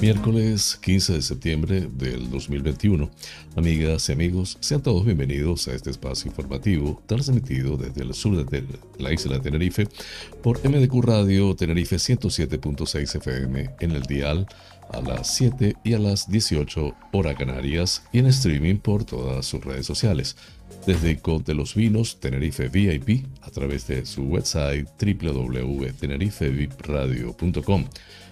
Miércoles 15 de septiembre del 2021. Amigas y amigos, sean todos bienvenidos a este espacio informativo transmitido desde el sur de la isla de Tenerife por MDQ Radio Tenerife 107.6 FM en el dial a las 7 y a las 18 hora Canarias y en streaming por todas sus redes sociales. Desde Cod los Vinos Tenerife VIP a través de su website www.tenerifevipradio.com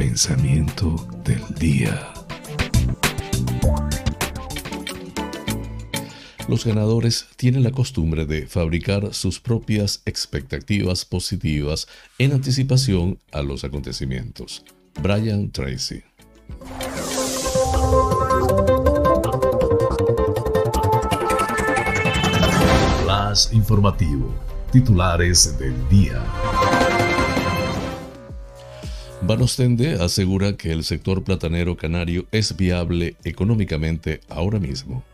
Pensamiento del día. Los ganadores tienen la costumbre de fabricar sus propias expectativas positivas en anticipación a los acontecimientos. Brian Tracy. Flash informativo. Titulares del día. Banostende asegura que el sector platanero canario es viable económicamente ahora mismo.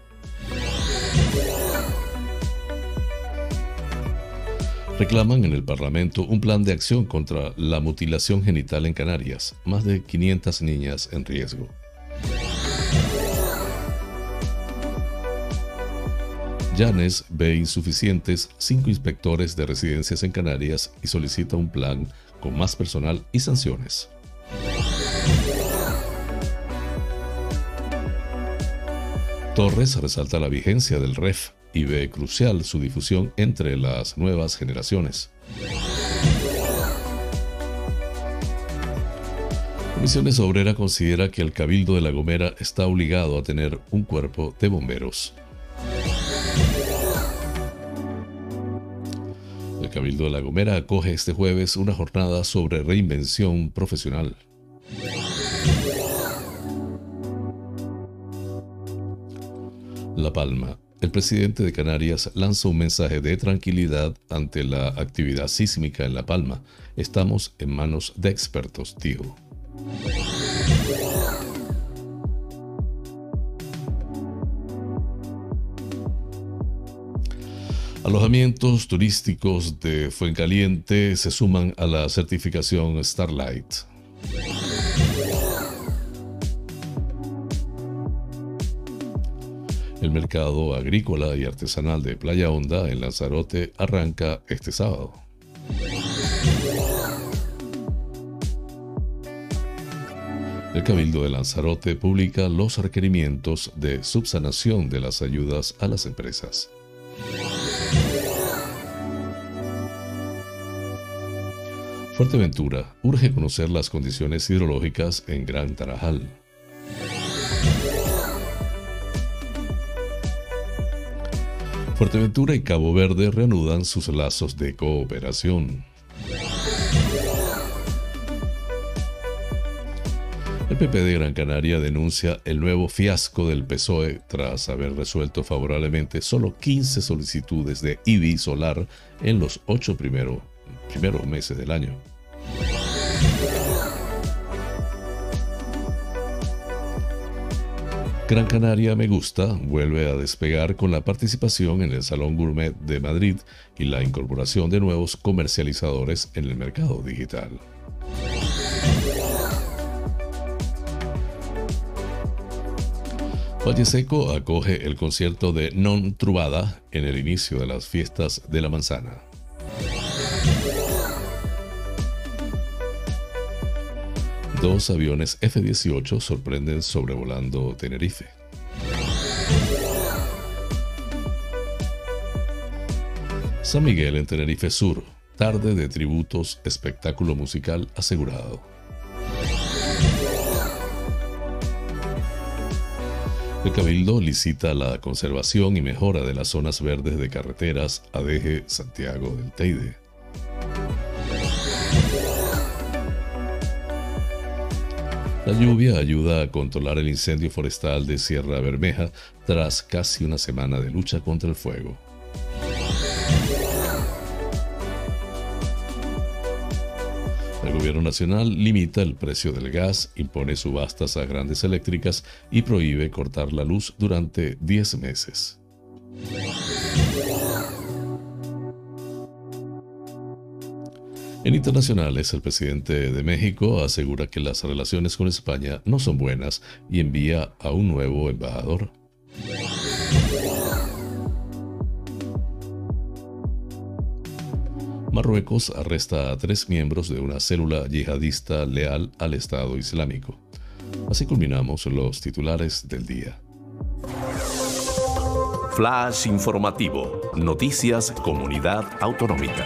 Reclaman en el Parlamento un plan de acción contra la mutilación genital en Canarias, más de 500 niñas en riesgo. Llanes ve insuficientes cinco inspectores de residencias en Canarias y solicita un plan con más personal y sanciones. Torres resalta la vigencia del REF y ve crucial su difusión entre las nuevas generaciones. Comisiones Obrera considera que el Cabildo de La Gomera está obligado a tener un cuerpo de bomberos. El Cabildo de La Gomera acoge este jueves una jornada sobre reinvención profesional. La Palma. El presidente de Canarias lanza un mensaje de tranquilidad ante la actividad sísmica en La Palma. Estamos en manos de expertos, dijo. Alojamientos turísticos de Fuencaliente se suman a la certificación Starlight. El mercado agrícola y artesanal de Playa Honda en Lanzarote arranca este sábado. El Cabildo de Lanzarote publica los requerimientos de subsanación de las ayudas a las empresas. Fuerteventura urge conocer las condiciones hidrológicas en Gran Tarajal. Fuerteventura y Cabo Verde reanudan sus lazos de cooperación. El PP de Gran Canaria denuncia el nuevo fiasco del PSOE tras haber resuelto favorablemente solo 15 solicitudes de IBI solar en los ocho primeros primeros meses del año. Gran Canaria Me Gusta vuelve a despegar con la participación en el Salón Gourmet de Madrid y la incorporación de nuevos comercializadores en el mercado digital. Valle Seco acoge el concierto de Non Trubada en el inicio de las fiestas de la manzana. Dos aviones F-18 sorprenden sobrevolando Tenerife. San Miguel en Tenerife Sur, tarde de tributos, espectáculo musical asegurado. El Cabildo licita la conservación y mejora de las zonas verdes de carreteras ADG Santiago del Teide. La lluvia ayuda a controlar el incendio forestal de Sierra Bermeja tras casi una semana de lucha contra el fuego. El gobierno nacional limita el precio del gas, impone subastas a grandes eléctricas y prohíbe cortar la luz durante 10 meses. En internacionales, el presidente de México asegura que las relaciones con España no son buenas y envía a un nuevo embajador. Marruecos arresta a tres miembros de una célula yihadista leal al Estado Islámico. Así culminamos los titulares del día. Flash informativo. Noticias Comunidad Autonómica.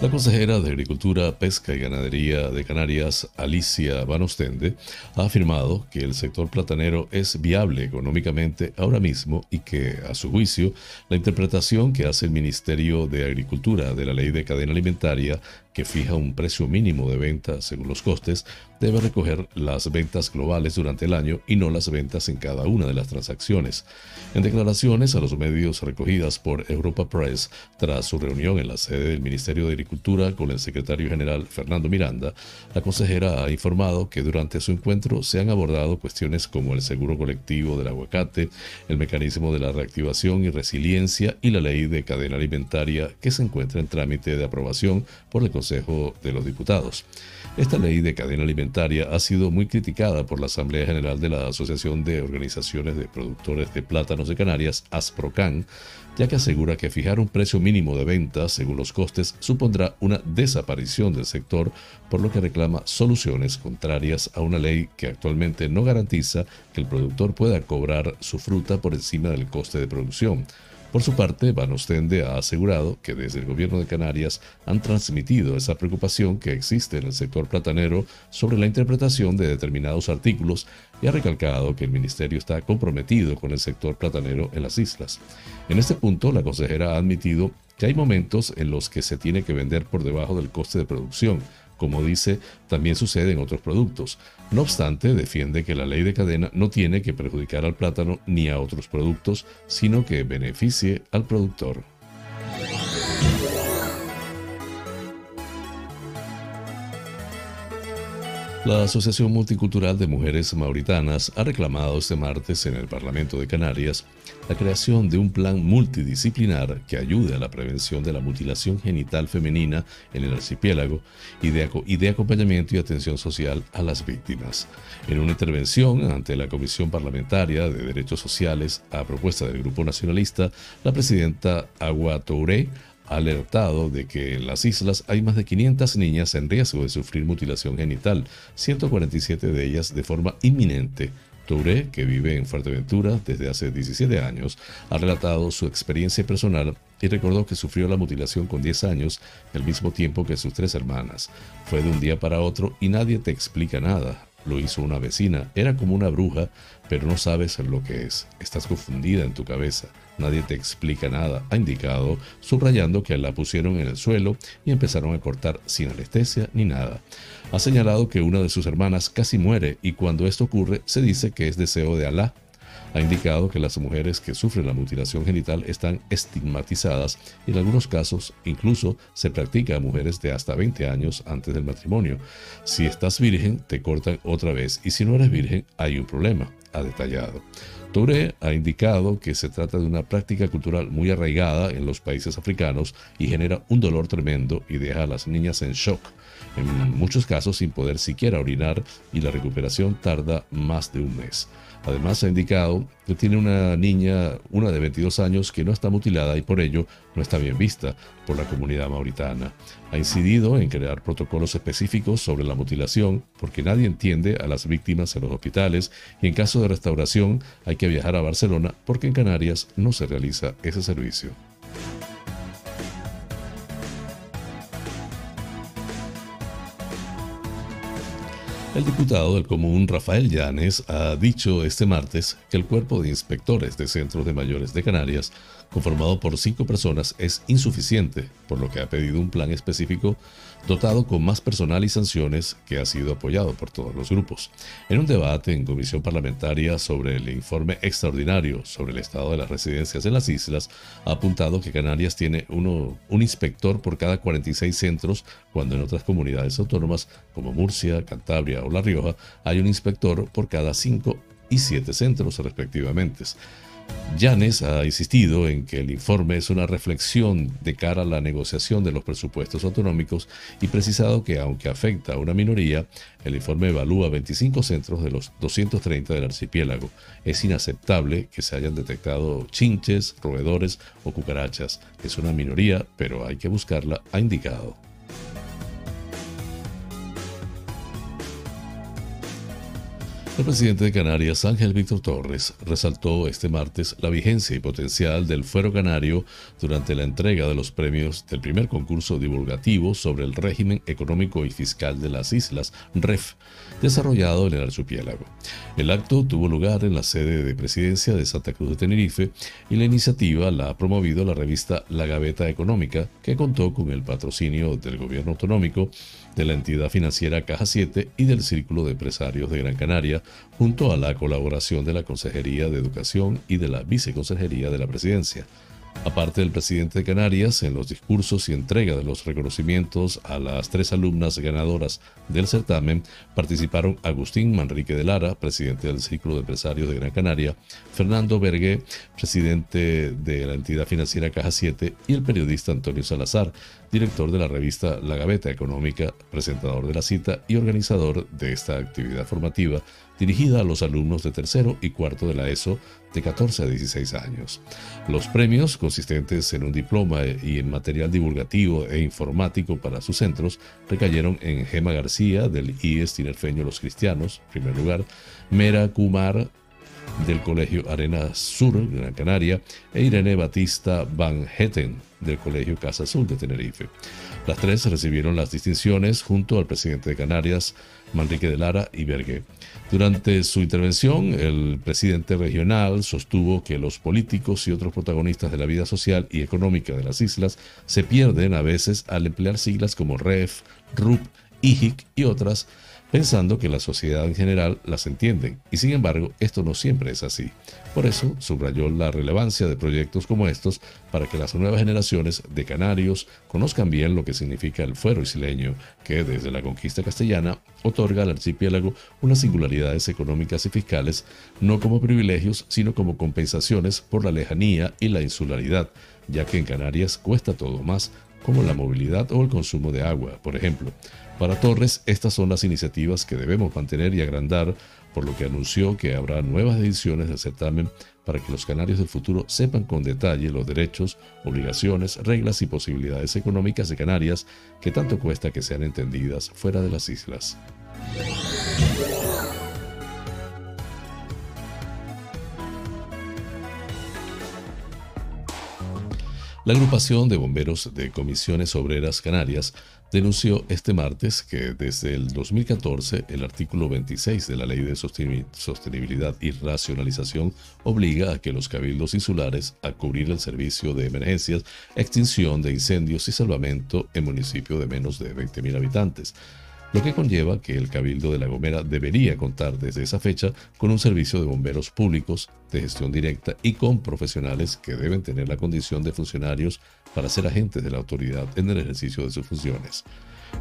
La consejera de Agricultura, Pesca y Ganadería de Canarias, Alicia Van Ostende, ha afirmado que el sector platanero es viable económicamente ahora mismo y que, a su juicio, la interpretación que hace el Ministerio de Agricultura de la Ley de Cadena Alimentaria que fija un precio mínimo de venta según los costes, debe recoger las ventas globales durante el año y no las ventas en cada una de las transacciones. En declaraciones a los medios recogidas por Europa Press tras su reunión en la sede del Ministerio de Agricultura con el secretario general Fernando Miranda, la consejera ha informado que durante su encuentro se han abordado cuestiones como el seguro colectivo del aguacate, el mecanismo de la reactivación y resiliencia y la ley de cadena alimentaria que se encuentra en trámite de aprobación por el Consejo de los Diputados. Esta ley de cadena alimentaria ha sido muy criticada por la Asamblea General de la Asociación de Organizaciones de Productores de Plátanos de Canarias, ASPROCAN, ya que asegura que fijar un precio mínimo de venta según los costes supondrá una desaparición del sector, por lo que reclama soluciones contrarias a una ley que actualmente no garantiza que el productor pueda cobrar su fruta por encima del coste de producción. Por su parte, Van Ostende ha asegurado que desde el gobierno de Canarias han transmitido esa preocupación que existe en el sector platanero sobre la interpretación de determinados artículos y ha recalcado que el ministerio está comprometido con el sector platanero en las islas. En este punto, la consejera ha admitido que hay momentos en los que se tiene que vender por debajo del coste de producción, como dice, también sucede en otros productos. No obstante, defiende que la ley de cadena no tiene que perjudicar al plátano ni a otros productos, sino que beneficie al productor. La Asociación Multicultural de Mujeres Mauritanas ha reclamado este martes en el Parlamento de Canarias la creación de un plan multidisciplinar que ayude a la prevención de la mutilación genital femenina en el archipiélago y de, acompañamiento y atención social a las víctimas. En una intervención ante la Comisión Parlamentaria de Derechos Sociales a propuesta del Grupo Nacionalista, la presidenta Agua Touré alertado de que en las islas hay más de 500 niñas en riesgo de sufrir mutilación genital, 147 de ellas de forma inminente. Touré, que vive en Fuerteventura desde hace 17 años, ha relatado su experiencia personal y recordó que sufrió la mutilación con 10 años, al mismo tiempo que sus tres hermanas. Fue de un día para otro y nadie te explica nada. Lo hizo una vecina. Era como una bruja, pero no sabes lo que es. Estás confundida en tu cabeza. Nadie te explica nada, ha indicado, subrayando que la pusieron en el suelo y empezaron a cortar sin anestesia ni nada. Ha señalado que una de sus hermanas casi muere y cuando esto ocurre se dice que es deseo de Alá ha indicado que las mujeres que sufren la mutilación genital están estigmatizadas y en algunos casos incluso se practica a mujeres de hasta 20 años antes del matrimonio. Si estás virgen, te cortan otra vez y si no eres virgen, hay un problema. Ha detallado. Touré ha indicado que se trata de una práctica cultural muy arraigada en los países africanos y genera un dolor tremendo y deja a las niñas en shock, en muchos casos sin poder siquiera orinar y la recuperación tarda más de un mes. Además ha indicado que tiene una niña, una de 22 años, que no está mutilada y por ello no está bien vista por la comunidad mauritana. Ha incidido en crear protocolos específicos sobre la mutilación porque nadie entiende a las víctimas en los hospitales y en caso de restauración hay que viajar a Barcelona porque en Canarias no se realiza ese servicio. El diputado del Común, Rafael Llanes, ha dicho este martes que el cuerpo de inspectores de centros de mayores de Canarias conformado por cinco personas, es insuficiente, por lo que ha pedido un plan específico dotado con más personal y sanciones que ha sido apoyado por todos los grupos. En un debate en comisión parlamentaria sobre el informe extraordinario sobre el estado de las residencias en las islas, ha apuntado que Canarias tiene uno, un inspector por cada 46 centros, cuando en otras comunidades autónomas como Murcia, Cantabria o La Rioja hay un inspector por cada 5 y 7 centros respectivamente. Llanes ha insistido en que el informe es una reflexión de cara a la negociación de los presupuestos autonómicos y precisado que aunque afecta a una minoría, el informe evalúa 25 centros de los 230 del archipiélago. Es inaceptable que se hayan detectado chinches, roedores o cucarachas. Es una minoría, pero hay que buscarla, ha indicado. El presidente de Canarias, Ángel Víctor Torres, resaltó este martes la vigencia y potencial del fuero canario durante la entrega de los premios del primer concurso divulgativo sobre el régimen económico y fiscal de las islas, REF, desarrollado en el archipiélago. El acto tuvo lugar en la sede de presidencia de Santa Cruz de Tenerife y la iniciativa la ha promovido la revista La Gaveta Económica, que contó con el patrocinio del gobierno autonómico, de la entidad financiera Caja 7 y del Círculo de Empresarios de Gran Canaria, junto a la colaboración de la Consejería de Educación y de la Viceconsejería de la Presidencia. Aparte del presidente de Canarias, en los discursos y entrega de los reconocimientos a las tres alumnas ganadoras del certamen, participaron Agustín Manrique de Lara, presidente del Círculo de Empresarios de Gran Canaria, Fernando Bergué, presidente de la entidad financiera Caja 7, y el periodista Antonio Salazar, director de la revista La Gaveta Económica, presentador de la cita y organizador de esta actividad formativa dirigida a los alumnos de tercero y cuarto de la ESO de 14 a 16 años. Los premios, consistentes en un diploma y en material divulgativo e informático para sus centros, recayeron en Gema García del IES Tinerfeño Los Cristianos, primer lugar, Mera Kumar del Colegio Arena Sur de Gran Canaria e Irene Batista Van Hetten del Colegio Casa Azul de Tenerife. Las tres recibieron las distinciones junto al presidente de Canarias, Manrique de Lara y Bergue. Durante su intervención, el presidente regional sostuvo que los políticos y otros protagonistas de la vida social y económica de las islas se pierden a veces al emplear siglas como REF, RUP, IHIC y otras pensando que la sociedad en general las entiende, y sin embargo esto no siempre es así. Por eso subrayó la relevancia de proyectos como estos para que las nuevas generaciones de canarios conozcan bien lo que significa el fuero isleño, que desde la conquista castellana otorga al archipiélago unas singularidades económicas y fiscales, no como privilegios, sino como compensaciones por la lejanía y la insularidad, ya que en Canarias cuesta todo más, como la movilidad o el consumo de agua, por ejemplo. Para Torres, estas son las iniciativas que debemos mantener y agrandar, por lo que anunció que habrá nuevas ediciones del certamen para que los canarios del futuro sepan con detalle los derechos, obligaciones, reglas y posibilidades económicas de Canarias que tanto cuesta que sean entendidas fuera de las islas. La agrupación de bomberos de comisiones obreras canarias denunció este martes que desde el 2014 el artículo 26 de la Ley de Sostenibilidad y Racionalización obliga a que los cabildos insulares a cubrir el servicio de emergencias, extinción de incendios y salvamento en municipios de menos de 20.000 habitantes lo que conlleva que el Cabildo de La Gomera debería contar desde esa fecha con un servicio de bomberos públicos de gestión directa y con profesionales que deben tener la condición de funcionarios para ser agentes de la autoridad en el ejercicio de sus funciones.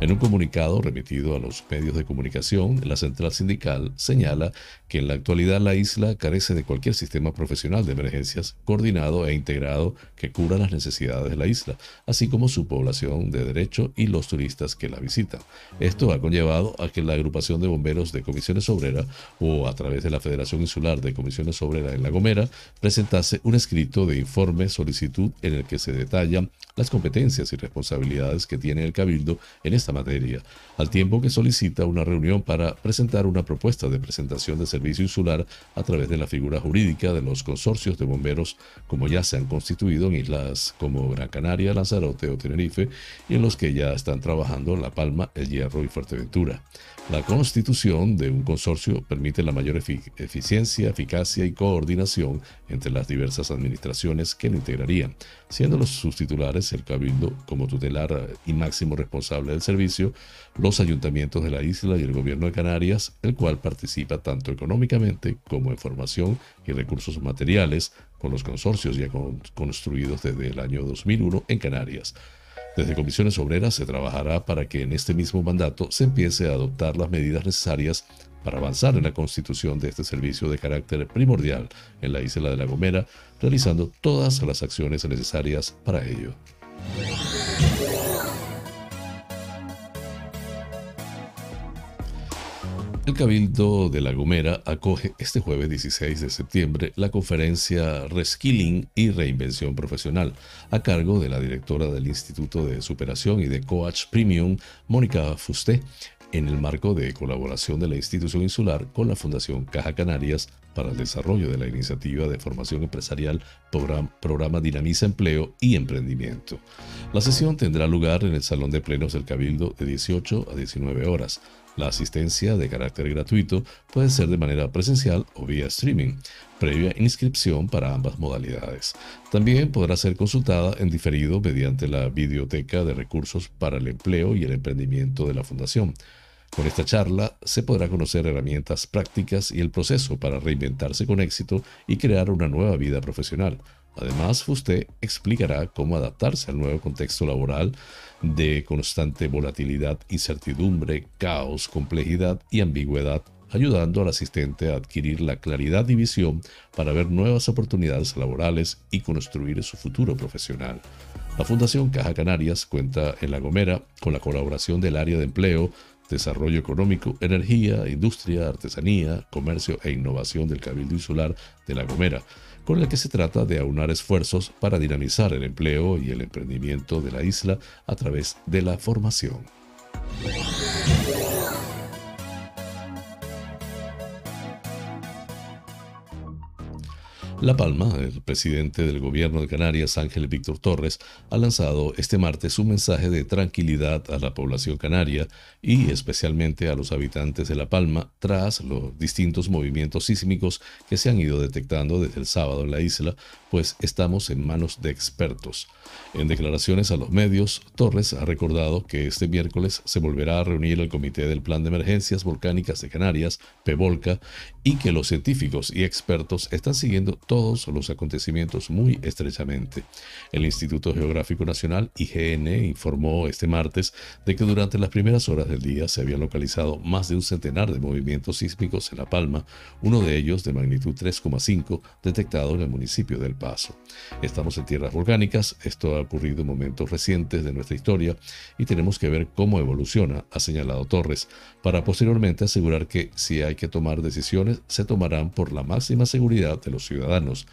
En un comunicado remitido a los medios de comunicación, la central sindical señala que en la actualidad la isla carece de cualquier sistema profesional de emergencias coordinado e integrado que cubra las necesidades de la isla, así como su población de derecho y los turistas que la visitan. Esto ha conllevado a que la agrupación de bomberos de comisiones obreras o a través de la Federación Insular de Comisiones Obreras en La Gomera presentase un escrito de informe solicitud en el que se detallan las competencias y responsabilidades que tiene el Cabildo en esta materia, al tiempo que solicita una reunión para presentar una propuesta de presentación de servicio insular a través de la figura jurídica de los consorcios de bomberos como ya se han constituido en islas como Gran Canaria, Lanzarote o Tenerife y en los que ya están trabajando La Palma, El Hierro y Fuerteventura. La constitución de un consorcio permite la mayor eficiencia, eficacia y coordinación entre las diversas administraciones que lo integrarían, siendo los sus titulares el Cabildo como tutelar y máximo responsable del servicio, los ayuntamientos de la isla y el gobierno de Canarias, el cual participa tanto económicamente como en formación y recursos materiales con los consorcios ya construidos desde el año 2001 en Canarias. Desde Comisiones Obreras se trabajará para que en este mismo mandato se empiece a adoptar las medidas necesarias para avanzar en la constitución de este servicio de carácter primordial en la isla de La Gomera, realizando todas las acciones necesarias para ello. Cabildo de La Gomera acoge este jueves 16 de septiembre la conferencia Reskilling y Reinvención Profesional a cargo de la directora del Instituto de Superación y de Coach Premium, Mónica Fusté, en el marco de colaboración de la institución insular con la Fundación Caja Canarias para el desarrollo de la iniciativa de formación empresarial programa, Dinamiza Empleo y Emprendimiento. La sesión tendrá lugar en el Salón de Plenos del Cabildo de 18 a 19 horas. La asistencia de carácter gratuito puede ser de manera presencial o vía streaming, previa inscripción para ambas modalidades. También podrá ser consultada en diferido mediante la Biblioteca de Recursos para el Empleo y el Emprendimiento de la Fundación. Con esta charla se podrá conocer herramientas prácticas y el proceso para reinventarse con éxito y crear una nueva vida profesional. Además, usted explicará cómo adaptarse al nuevo contexto laboral de constante volatilidad, incertidumbre, caos, complejidad y ambigüedad, ayudando al asistente a adquirir la claridad y visión para ver nuevas oportunidades laborales y construir su futuro profesional. La Fundación Caja Canarias cuenta en La Gomera con la colaboración del área de empleo, desarrollo económico, energía, industria, artesanía, comercio e innovación del Cabildo Insular de La Gomera con el que se trata de aunar esfuerzos para dinamizar el empleo y el emprendimiento de la isla a través de la formación. La Palma, el presidente del gobierno de Canarias, Ángel Víctor Torres, ha lanzado este martes un mensaje de tranquilidad a la población canaria y especialmente a los habitantes de La Palma tras los distintos movimientos sísmicos que se han ido detectando desde el sábado en la isla, pues estamos en manos de expertos. En declaraciones a los medios, Torres ha recordado que este miércoles se volverá a reunir el Comité del Plan de Emergencias Volcánicas de Canarias, PEVOLCA, y que los científicos y expertos están siguiendo todos los acontecimientos muy estrechamente. El Instituto Geográfico Nacional, IGN, informó este martes de que durante las primeras horas del día se habían localizado más de un centenar de movimientos sísmicos en La Palma, uno de ellos de magnitud 3,5 detectado en el municipio del Paso. Estamos en tierras volcánicas, esto ha ocurrido en momentos recientes de nuestra historia y tenemos que ver cómo evoluciona, ha señalado Torres, para posteriormente asegurar que si hay que tomar decisiones, se tomarán por la máxima seguridad de los ciudadanos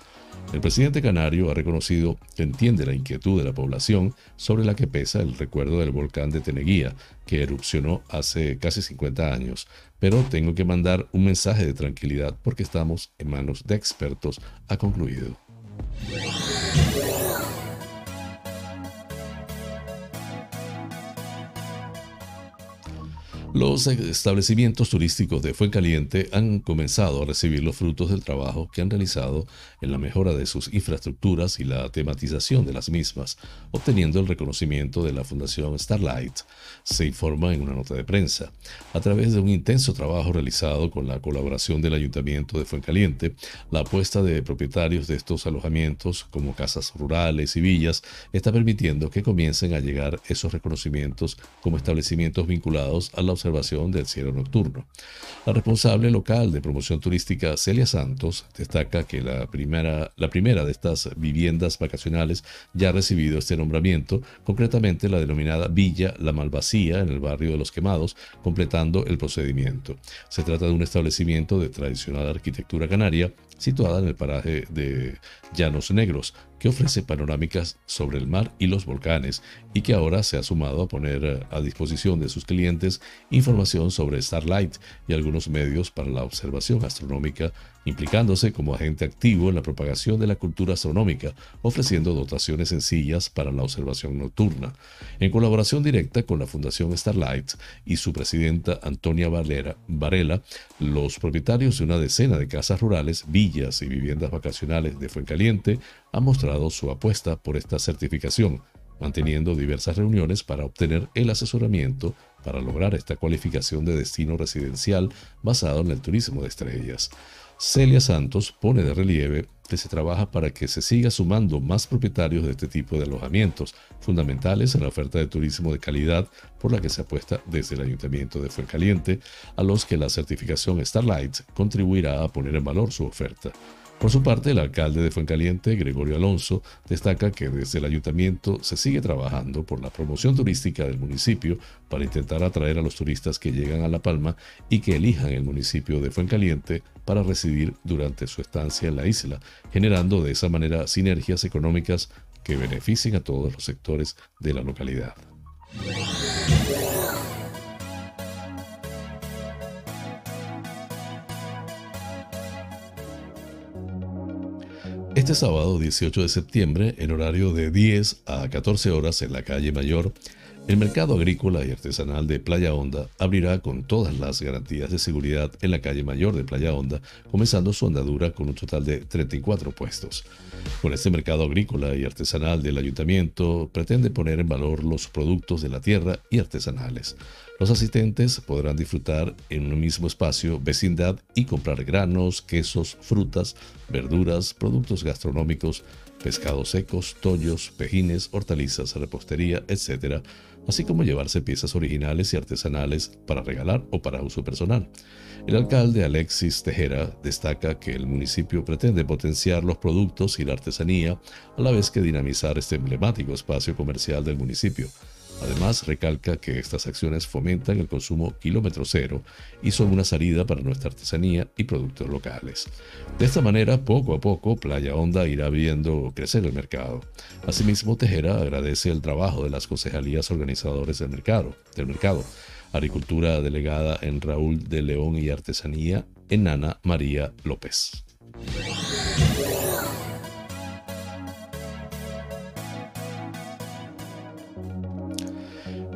el presidente canario ha reconocido que entiende la inquietud de la población sobre la que pesa el recuerdo del volcán de Teneguía, que erupcionó hace casi 50 años, pero tengo que mandar un mensaje de tranquilidad porque estamos en manos de expertos, ha concluido. Los establecimientos turísticos de Fuencaliente han comenzado a recibir los frutos del trabajo que han realizado en la mejora de sus infraestructuras y la tematización de las mismas, obteniendo el reconocimiento de la Fundación Starlight, se informa en una nota de prensa. A través de un intenso trabajo realizado con la colaboración del Ayuntamiento de Fuencaliente, la apuesta de propietarios de estos alojamientos, como casas rurales y villas, está permitiendo que comiencen a llegar esos reconocimientos como establecimientos vinculados a la observación La responsable local de promoción turística Celia Santos destaca que la primera, la primera de estas viviendas vacacionales ya ha recibido este nombramiento, concretamente la denominada Villa La Malvacía en el barrio de Los Quemados, completando el procedimiento. Se trata de un establecimiento de tradicional arquitectura canaria situada en el paraje de Llanos Negros, que ofrece panorámicas sobre el mar y los volcanes y que ahora se ha sumado a poner a disposición de sus clientes información sobre Starlight y algunos medios para la observación astronómica implicándose como agente activo en la propagación de la cultura astronómica, ofreciendo dotaciones sencillas para la observación nocturna. En colaboración directa con la Fundación Starlight y su presidenta Antonia Valera, Varela, los propietarios de una decena de casas rurales, villas y viviendas vacacionales de Fuencaliente han mostrado su apuesta por esta certificación, manteniendo diversas reuniones para obtener el asesoramiento para lograr esta cualificación de destino residencial basado en el turismo de estrellas. Celia Santos pone de relieve que se trabaja para que se siga sumando más propietarios de este tipo de alojamientos, fundamentales en la oferta de turismo de calidad por la que se apuesta desde el Ayuntamiento de Fuencaliente, a los que la certificación Starlight contribuirá a poner en valor su oferta. Por su parte, el alcalde de Fuencaliente, Gregorio Alonso, destaca que desde el ayuntamiento se sigue trabajando por la promoción turística del municipio para intentar atraer a los turistas que llegan a La Palma y que elijan el municipio de Fuencaliente para residir durante su estancia en la isla, generando de esa manera sinergias económicas que beneficien a todos los sectores de la localidad. Este sábado 18 de septiembre, en horario de 10 a 14 horas en la calle Mayor, el mercado agrícola y artesanal de Playa Honda abrirá con todas las garantías de seguridad en la calle mayor de Playa Honda, comenzando su andadura con un total de 34 puestos. Con este mercado agrícola y artesanal del ayuntamiento pretende poner en valor los productos de la tierra y artesanales. Los asistentes podrán disfrutar en un mismo espacio vecindad y comprar granos, quesos, frutas, verduras, productos gastronómicos, pescados secos, tollos, pejines, hortalizas, repostería, etc., así como llevarse piezas originales y artesanales para regalar o para uso personal. El alcalde Alexis Tejera destaca que el municipio pretende potenciar los productos y la artesanía a la vez que dinamizar este emblemático espacio comercial del municipio, Además, recalca que estas acciones fomentan el consumo kilómetro cero y son una salida para nuestra artesanía y productos locales. De esta manera, poco a poco, Playa Honda irá viendo crecer el mercado. Asimismo, Tejera agradece el trabajo de las concejalías organizadores del mercado, del mercado Agricultura delegada en Raúl de León y Artesanía en Ana María López.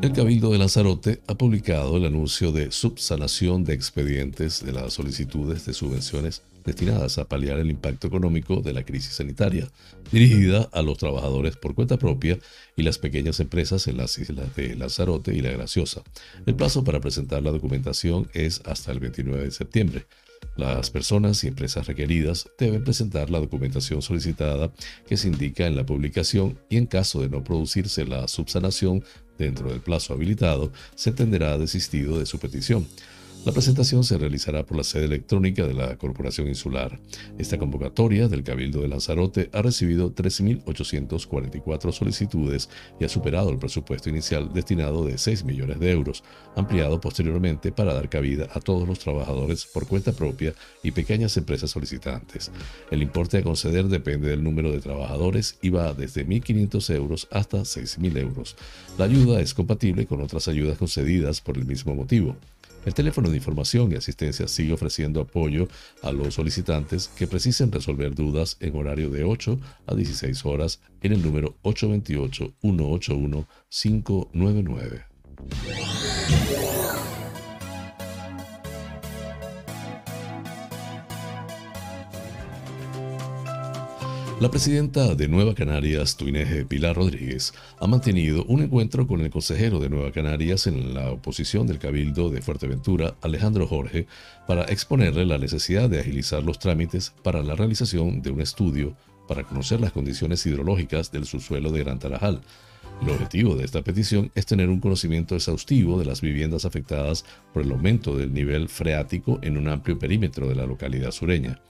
El Cabildo de Lanzarote ha publicado el anuncio de subsanación de expedientes de las solicitudes de subvenciones destinadas a paliar el impacto económico de la crisis sanitaria, dirigida a los trabajadores por cuenta propia y las pequeñas empresas en las islas de Lanzarote y La Graciosa. El plazo para presentar la documentación es hasta el 29 de septiembre. Las personas y empresas requeridas deben presentar la documentación solicitada que se indica en la publicación y en caso de no producirse la subsanación dentro del plazo habilitado, se entenderá desistido de su petición. La presentación se realizará por la sede electrónica de la Corporación Insular. Esta convocatoria del Cabildo de Lanzarote ha recibido 13.844 solicitudes y ha superado el presupuesto inicial destinado de 6 millones de euros, ampliado posteriormente para dar cabida a todos los trabajadores por cuenta propia y pequeñas empresas solicitantes. El importe a conceder depende del número de trabajadores y va desde 1.500 euros hasta 6.000 euros. La ayuda es compatible con otras ayudas concedidas por el mismo motivo. El teléfono de información y asistencia sigue ofreciendo apoyo a los solicitantes que precisen resolver dudas en horario de 8 a 16 horas en el número 828-181-599. La presidenta de Nueva Canarias, Tuineje Pilar Rodríguez, ha mantenido un encuentro con el consejero de Nueva Canarias en la oposición del Cabildo de Fuerteventura, Alejandro Jorge, para exponerle la necesidad de agilizar los trámites para la realización de un estudio para conocer las condiciones hidrológicas del subsuelo de Gran Tarajal. El objetivo de esta petición es tener un conocimiento exhaustivo de las viviendas afectadas por el aumento del nivel freático en un amplio perímetro de la localidad sureña.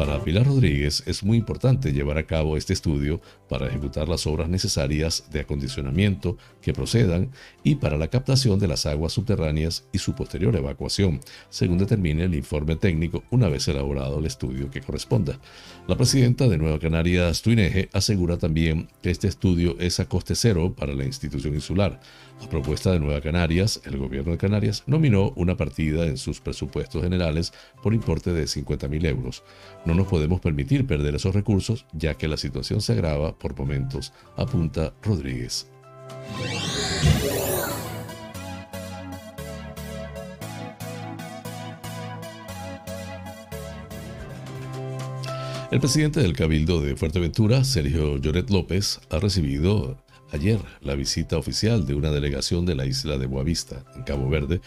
Para Pilar Rodríguez es muy importante llevar a cabo este estudio para ejecutar las obras necesarias de acondicionamiento que procedan y para la captación de las aguas subterráneas y su posterior evacuación, según determine el informe técnico una vez elaborado el estudio que corresponda. La presidenta de Nueva Canarias, Tuineje, asegura también que este estudio es a coste cero para la institución insular. A propuesta de Nueva Canarias, el gobierno de Canarias nominó una partida en sus presupuestos generales por importe de 50.000 euros. No nos podemos permitir perder esos recursos ya que la situación se agrava por momentos, apunta Rodríguez. El presidente del Cabildo de Fuerteventura, Sergio Lloret López, ha recibido ayer la visita oficial de una delegación de la isla de Boavista, en Cabo Verde,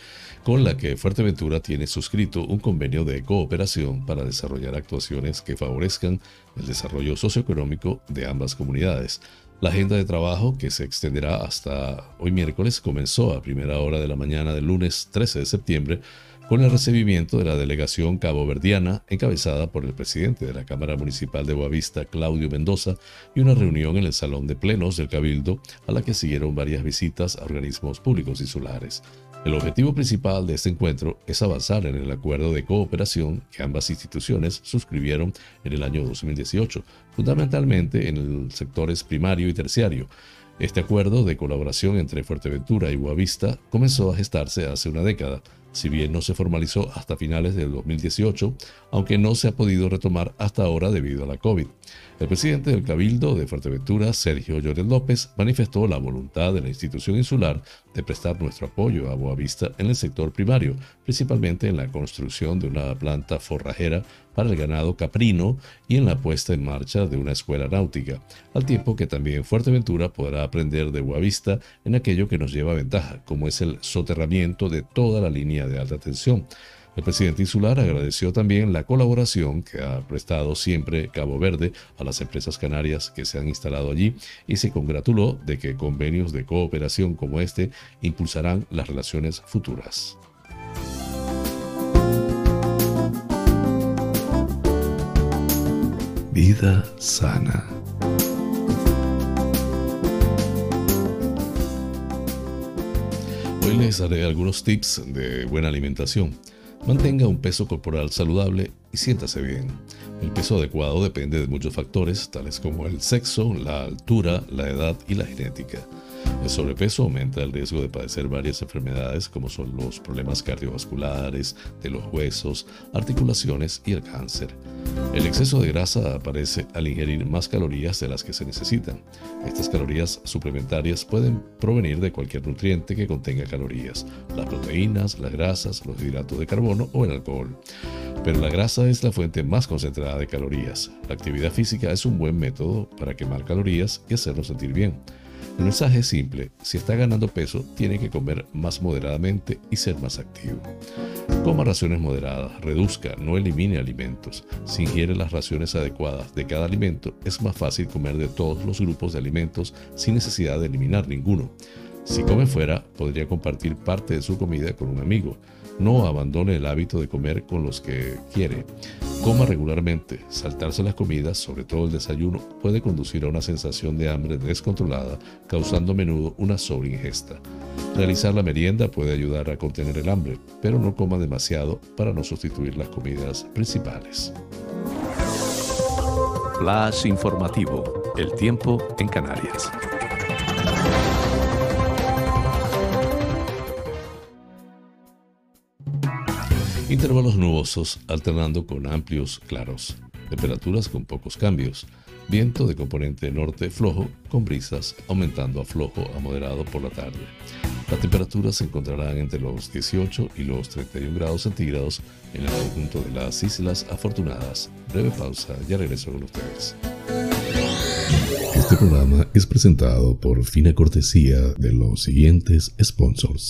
con la que Fuerteventura tiene suscrito un convenio de cooperación para desarrollar actuaciones que favorezcan el desarrollo socioeconómico de ambas comunidades. La agenda de trabajo, que se extenderá hasta hoy miércoles, comenzó a primera hora de la mañana del lunes 13 de septiembre con el recibimiento de la delegación caboverdiana encabezada por el presidente de la Cámara Municipal de Boavista, Claudio Mendoza, y una reunión en el Salón de Plenos del Cabildo a la que siguieron varias visitas a organismos públicos insulares. El objetivo principal de este encuentro es avanzar en el acuerdo de cooperación que ambas instituciones suscribieron en el año 2018, fundamentalmente en los sectores primario y terciario, este acuerdo de colaboración entre Fuerteventura y Boavista comenzó a gestarse hace una década, si bien no se formalizó hasta finales del 2018, aunque no se ha podido retomar hasta ahora debido a la COVID. El presidente del Cabildo de Fuerteventura, Sergio Lloret López, manifestó la voluntad de la institución insular de prestar nuestro apoyo a Boavista en el sector primario, principalmente en la construcción de una planta forrajera para el ganado caprino y en la puesta en marcha de una escuela náutica, al tiempo que también Fuerteventura podrá aprender de Boavista en aquello que nos lleva ventaja, como es el soterramiento de toda la línea de alta tensión. El presidente insular agradeció también la colaboración que ha prestado siempre Cabo Verde a las empresas canarias que se han instalado allí y se congratuló de que convenios de cooperación como este impulsarán las relaciones futuras. Vida sana. Hoy les daré algunos tips de buena alimentación. Mantenga un peso corporal saludable y siéntase bien. El peso adecuado depende de muchos factores, tales como el sexo, la altura, la edad y la genética. El sobrepeso aumenta el riesgo de padecer varias enfermedades como son los problemas cardiovasculares, de los huesos, articulaciones y el cáncer. El exceso de grasa aparece al ingerir más calorías de las que se necesitan. Estas calorías suplementarias pueden provenir de cualquier nutriente que contenga calorías, las proteínas, las grasas, los hidratos de carbono o el alcohol. Pero la grasa es la fuente más concentrada de calorías. La actividad física es un buen método para quemar calorías y hacernos sentir bien. El mensaje es simple, si está ganando peso, tiene que comer más moderadamente y ser más activo. Coma raciones moderadas, reduzca, no elimine alimentos. Si ingiere las raciones adecuadas de cada alimento, es más fácil comer de todos los grupos de alimentos sin necesidad de eliminar ninguno. Si come fuera, podría compartir parte de su comida con un amigo. No abandone el hábito de comer con los que quiere. Coma regularmente. Saltarse las comidas, sobre todo el desayuno, puede conducir a una sensación de hambre descontrolada, causando a menudo una sobreingesta. Realizar la merienda puede ayudar a contener el hambre, pero no coma demasiado para no sustituir las comidas principales. Flash informativo. El tiempo en Canarias. Intervalos nubosos alternando con amplios claros. Temperaturas con pocos cambios. Viento de componente norte flojo con brisas aumentando a flojo a moderado por la tarde. Las temperaturas se encontrarán entre los 18 y los 31 grados centígrados en el conjunto de las Islas Afortunadas. Breve pausa, ya regreso con ustedes. Este programa es presentado por fina cortesía de los siguientes sponsors.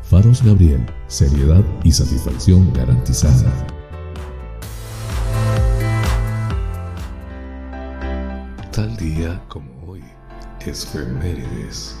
Faros Gabriel, seriedad y satisfacción garantizada. Tal día como hoy, Esfemérides.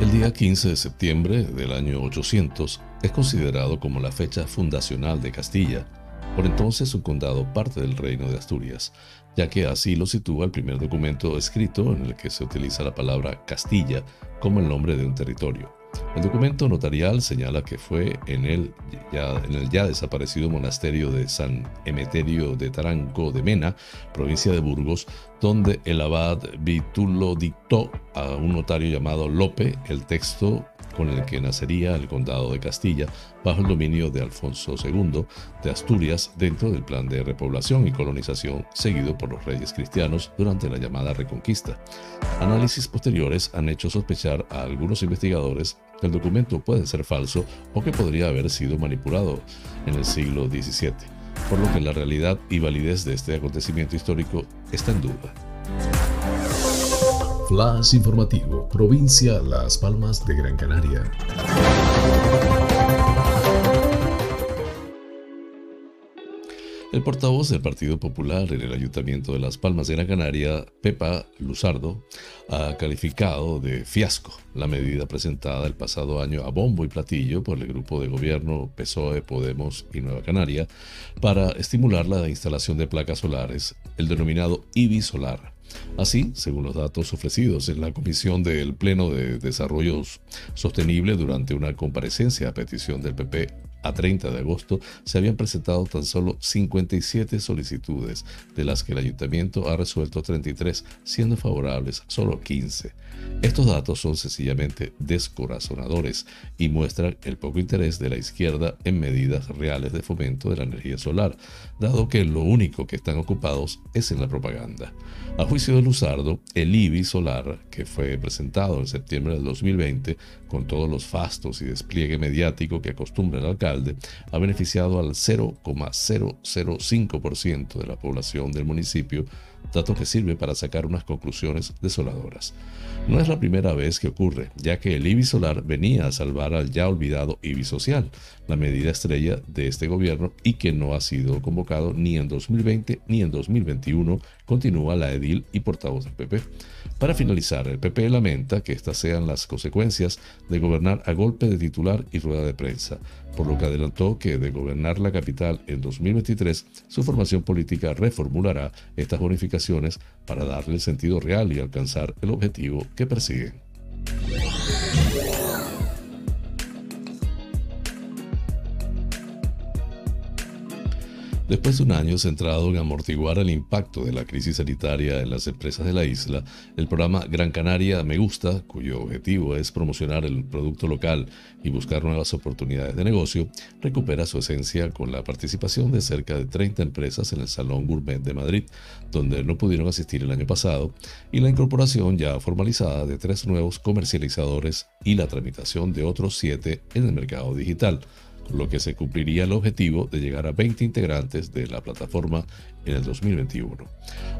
El día 15 de septiembre del año 800 es considerado como la fecha fundacional de Castilla, por entonces un condado parte del reino de Asturias, ya que así lo sitúa el primer documento escrito en el que se utiliza la palabra Castilla como el nombre de un territorio. El documento notarial señala que fue en el ya, desaparecido monasterio de San Emeterio de Taranco de Mena, provincia de Burgos, donde el abad Vitulo dictó a un notario llamado Lope el texto con el que nacería el condado de Castilla bajo el dominio de Alfonso II de Asturias dentro del plan de repoblación y colonización seguido por los reyes cristianos durante la llamada Reconquista. Análisis posteriores han hecho sospechar a algunos investigadores que el documento puede ser falso o que podría haber sido manipulado en el siglo XVII, por lo que la realidad y validez de este acontecimiento histórico está en duda. Flash informativo, provincia Las Palmas de Gran Canaria. El portavoz del Partido Popular en el Ayuntamiento de Las Palmas de Gran Canaria, Pepa Luzardo, ha calificado de fiasco la medida presentada el pasado año a bombo y platillo por el grupo de gobierno PSOE, Podemos y Nueva Canaria para estimular la instalación de placas solares, el denominado IBI solar Así, según los datos ofrecidos en la Comisión del Pleno de Desarrollo Sostenible durante una comparecencia a petición del PP a 30 de agosto, se habían presentado tan solo 57 solicitudes, de las que el ayuntamiento ha resuelto 33, siendo favorables solo 15. Estos datos son sencillamente descorazonadores y muestran el poco interés de la izquierda en medidas reales de fomento de la energía solar, dado que lo único que están ocupados es en la propaganda. A juicio de Luzardo, el IBI solar, que fue presentado en septiembre del 2020, con todos los fastos y despliegue mediático que acostumbra el alcalde, ha beneficiado al 0,005% de la población del municipio, dato que sirve para sacar unas conclusiones desoladoras. No es la primera vez que ocurre, ya que el IBI solar venía a salvar al ya olvidado IBI social, la medida estrella de este gobierno y que no ha sido convocado ni en 2020 ni en 2021, continúa la edil y portavoz del PP. Para finalizar, el PP lamenta que estas sean las consecuencias de gobernar a golpe de titular y rueda de prensa, por lo que adelantó que de gobernar la capital en 2023, su formación política reformulará estas bonificaciones para darle sentido real y alcanzar el objetivo que persiguen. Después de un año centrado en amortiguar el impacto de la crisis sanitaria en las empresas de la isla, el programa Gran Canaria Me Gusta, cuyo objetivo es promocionar el producto local y buscar nuevas oportunidades de negocio, recupera su esencia con la participación de cerca de 30 empresas en el Salón Gourmet de Madrid, donde no pudieron asistir el año pasado, y la incorporación ya formalizada de tres nuevos comercializadores y la tramitación de otros siete en el mercado digital lo que se cumpliría el objetivo de llegar a 20 integrantes de la plataforma en el 2021.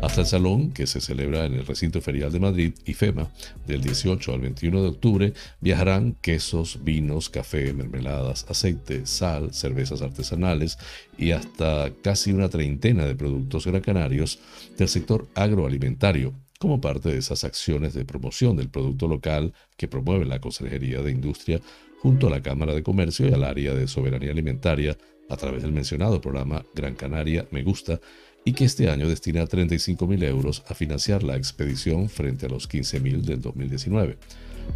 Hasta el salón, que se celebra en el recinto ferial de Madrid, IFEMA, del 18 al 21 de octubre, viajarán quesos, vinos, café, mermeladas, aceite, sal, cervezas artesanales y hasta casi una treintena de productos grancanarios del sector agroalimentario, como parte de esas acciones de promoción del producto local que promueve la Consejería de Industria junto a la Cámara de Comercio y al área de soberanía alimentaria a través del mencionado programa Gran Canaria Me Gusta y que este año destina 35.000 euros a financiar la expedición frente a los 15.000 del 2019.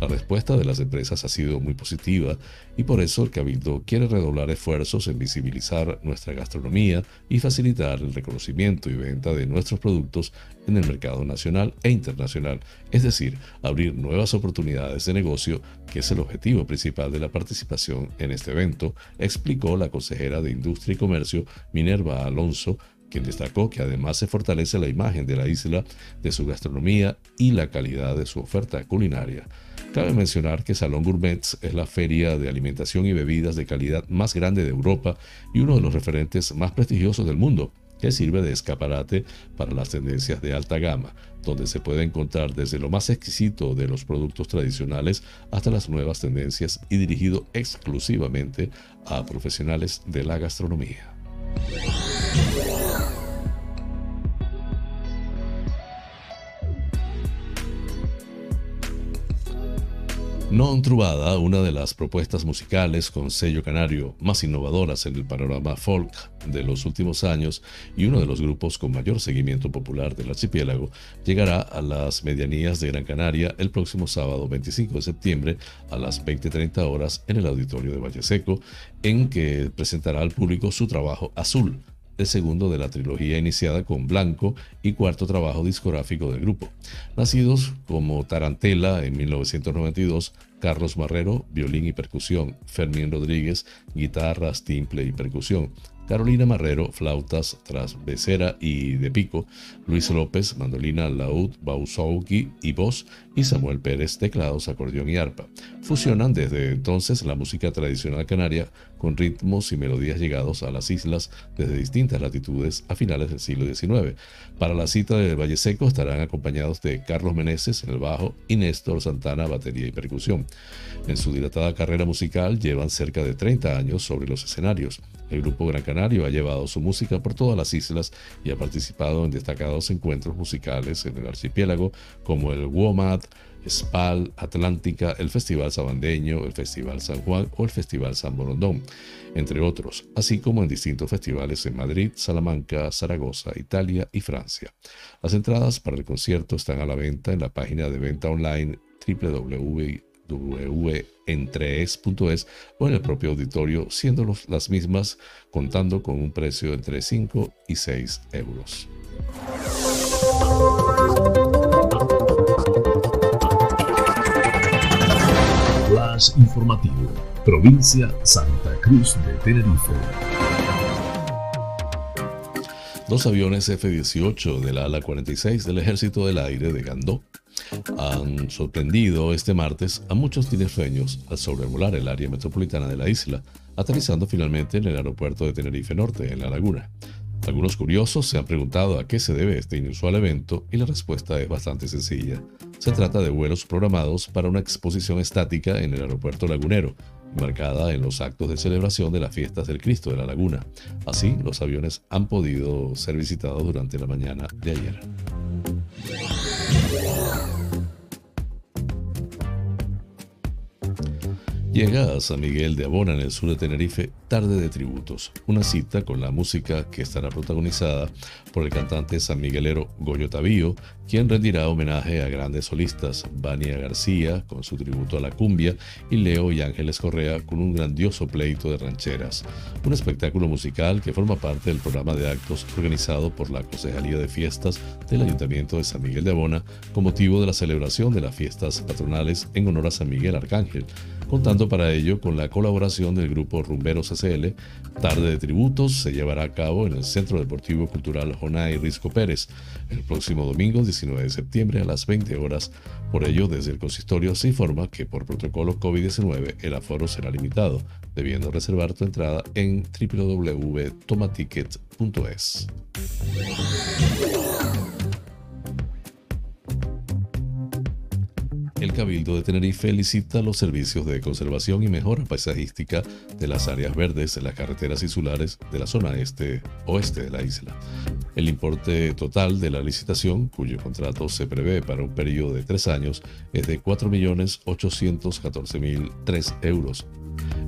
La respuesta de las empresas ha sido muy positiva y por eso el Cabildo quiere redoblar esfuerzos en visibilizar nuestra gastronomía y facilitar el reconocimiento y venta de nuestros productos en el mercado nacional e internacional, es decir, abrir nuevas oportunidades de negocio, que es el objetivo principal de la participación en este evento, explicó la consejera de Industria y Comercio Minerva Alonso quien destacó que además se fortalece la imagen de la isla, de su gastronomía y la calidad de su oferta culinaria. Cabe mencionar que Salón Gourmets es la feria de alimentación y bebidas de calidad más grande de Europa y uno de los referentes más prestigiosos del mundo, que sirve de escaparate para las tendencias de alta gama, donde se puede encontrar desde lo más exquisito de los productos tradicionales hasta las nuevas tendencias y dirigido exclusivamente a profesionales de la gastronomía. Non Trubada, una de las propuestas musicales con sello canario más innovadoras en el panorama folk de los últimos años y uno de los grupos con mayor seguimiento popular del archipiélago, llegará a las medianías de Gran Canaria el próximo sábado 25 de septiembre a las 20.30 horas en el auditorio de Valle Seco, en que presentará al público su trabajo Azul, segundo de la trilogía iniciada con Blanco y cuarto trabajo discográfico del grupo. Nacidos como Tarantela en 1992, Carlos Marrero, violín y percusión, Fermín Rodríguez, guitarras, timple y percusión, Carolina Marrero, flautas trasvesera y de pico, Luis López, mandolina, laúd, bausauki y voz, y Samuel Pérez, teclados, acordeón y arpa. Fusionan desde entonces la música tradicional canaria con ritmos y melodías llegados a las islas desde distintas latitudes a finales del siglo XIX. Para la cita de Valle Seco estarán acompañados de Carlos Meneses en el bajo y Néstor Santana, batería y percusión. En su dilatada carrera musical llevan cerca de 30 años sobre los escenarios. El grupo Gran Canario ha llevado su música por todas las islas y ha participado en destacados encuentros musicales en el archipiélago como el WOMAD, SPAL, Atlántica, el Festival Sabandeño, el Festival San Juan o el Festival San Borondón, entre otros, así como en distintos festivales en Madrid, Salamanca, Zaragoza, Italia y Francia. Las entradas para el concierto están a la venta en la página de venta online www www.entrees.es o en el propio auditorio, siendo las mismas contando con un precio entre 5 y 6 euros. Informativo, provincia Santa Cruz de Tenerife. Dos aviones F-18 del ala 46 del Ejército del Aire de Gandó han sorprendido este martes a muchos tinerfeños al sobrevolar el área metropolitana de la isla, aterrizando finalmente en el aeropuerto de Tenerife Norte, en La Laguna. Algunos curiosos se han preguntado a qué se debe este inusual evento y la respuesta es bastante sencilla. Se trata de vuelos programados para una exposición estática en el aeropuerto lagunero, marcada en los actos de celebración de las fiestas del Cristo de la Laguna. Así, los aviones han podido ser visitados durante la mañana de ayer. Llega a San Miguel de Abona, en el sur de Tenerife, Tarde de Tributos, una cita con la música que estará protagonizada por el cantante sanmiguelero Goyo Tavío, quien rendirá homenaje a grandes solistas, Vania García con su tributo a la cumbia y Leo y Ángeles Correa con un grandioso pleito de rancheras. Un espectáculo musical que forma parte del programa de actos organizado por la Concejalía de Fiestas del Ayuntamiento de San Miguel de Abona con motivo de la celebración de las fiestas patronales en honor a San Miguel Arcángel contando para ello con la colaboración del grupo Rumberos SL. Tarde de tributos se llevará a cabo en el Centro Deportivo Cultural Jonay Risco Pérez el próximo domingo 19 de septiembre a las 20 horas. Por ello, desde el consistorio se informa que por protocolo COVID-19 el aforo será limitado, debiendo reservar tu entrada en www.tomaticket.es. el Cabildo de Tenerife licita los servicios de conservación y mejora paisajística de las áreas verdes de las carreteras insulares de la zona este-oeste de la isla. El importe total de la licitación, cuyo contrato se prevé para un periodo de tres años, es de 4.814.003 euros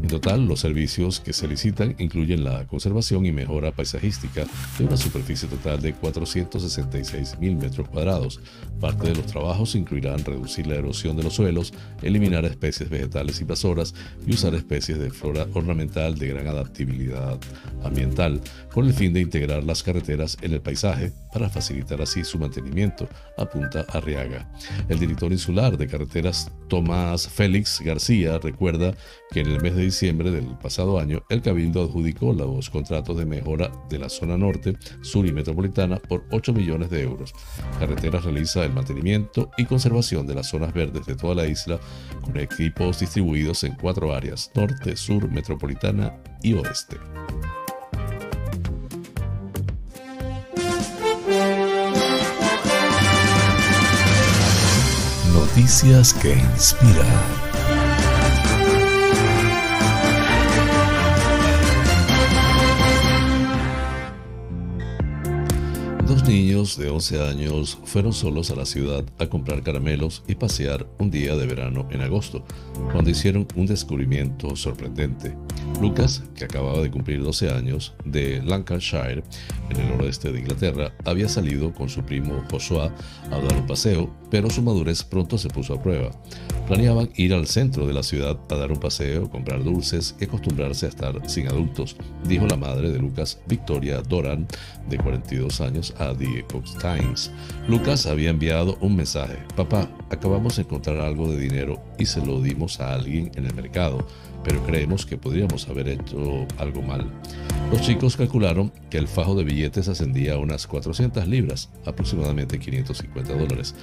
en total, los servicios que se licitan incluyen la conservación y mejora paisajística de una superficie total de 466.000 metros cuadrados. Parte de los trabajos incluirán reducir la erosión de los suelos, eliminar especies vegetales invasoras y usar especies de flora ornamental de gran adaptabilidad ambiental, con el fin de integrar las carreteras en el paisaje para facilitar así su mantenimiento, apunta Arriaga. El director insular de carreteras Tomás Félix García recuerda que en el mes de diciembre del pasado año, el Cabildo adjudicó los contratos de mejora de la zona norte, sur y metropolitana por 8 millones de euros. Carreteras realiza el mantenimiento y conservación de las zonas verdes de toda la isla con equipos distribuidos en cuatro áreas, norte, sur, metropolitana y oeste. Noticias que inspiran. Dos niños de 11 años fueron solos a la ciudad a comprar caramelos y pasear un día de verano en agosto, cuando hicieron un descubrimiento sorprendente. Lucas, que acababa de cumplir 12 años, de Lancashire, en el noroeste de Inglaterra, había salido con su primo Joshua a dar un paseo, pero su madurez pronto se puso a prueba. Planeaban ir al centro de la ciudad a dar un paseo, comprar dulces y acostumbrarse a estar sin adultos, dijo la madre de Lucas, Victoria Doran, de 42 años, a The Epoch Times. Lucas había enviado un mensaje, papá, acabamos de encontrar algo de dinero y se lo dimos a alguien en el mercado pero creemos que podríamos haber hecho algo mal. Los chicos calcularon que el fajo de billetes ascendía a unas 400 libras, aproximadamente 550 dólares.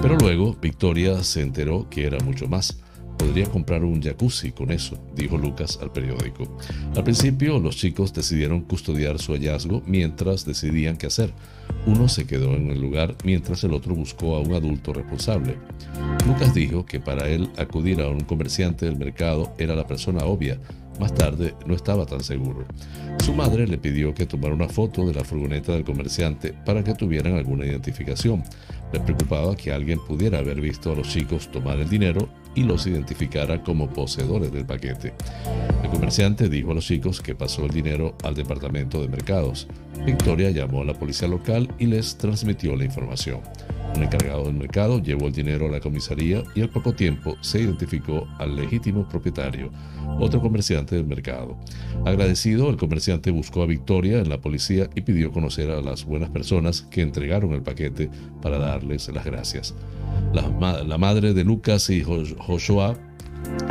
Pero luego Victoria se enteró que era mucho más. Podría comprar un jacuzzi con eso, dijo Lucas al periódico. Al principio, los chicos decidieron custodiar su hallazgo mientras decidían qué hacer. Uno se quedó en el lugar mientras el otro buscó a un adulto responsable. Lucas dijo que para él acudir a un comerciante del mercado era la persona obvia. Más tarde no estaba tan seguro. Su madre le pidió que tomara una foto de la furgoneta del comerciante para que tuvieran alguna identificación. Le preocupaba que alguien pudiera haber visto a los chicos tomar el dinero y los identificara como poseedores del paquete. El comerciante dijo a los chicos que pasó el dinero al departamento de mercados. Victoria llamó a la policía local y les transmitió la información. Un encargado del mercado llevó el dinero a la comisaría y al poco tiempo se identificó al legítimo propietario, otro comerciante del mercado. Agradecido, el comerciante buscó a Victoria en la policía y pidió conocer a las buenas personas que entregaron el paquete para darles las gracias. La, madre de Lucas y Joshua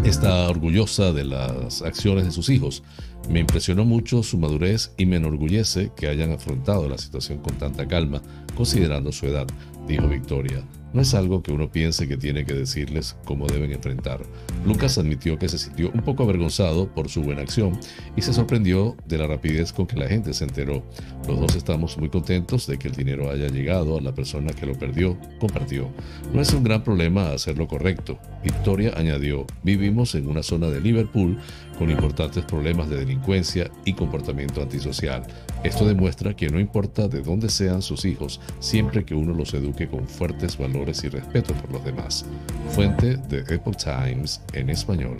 está orgullosa de las acciones de sus hijos. Me impresionó mucho su madurez y me enorgullece que hayan afrontado la situación con tanta calma, considerando su edad, dijo Victoria. No es algo que uno piense que tiene que decirles cómo deben enfrentar. Lucas admitió que se sintió un poco avergonzado por su buena acción y se sorprendió de la rapidez con que la gente se enteró. Los dos estamos muy contentos de que el dinero haya llegado a la persona que lo perdió, compartió. No es un gran problema hacer lo correcto. Victoria añadió, vivimos en una zona de Liverpool con importantes problemas de delincuencia y comportamiento antisocial. Esto demuestra que no importa de dónde sean sus hijos, siempre que uno los eduque con fuertes valores y respeto por los demás. Fuente de Epoch Times en español.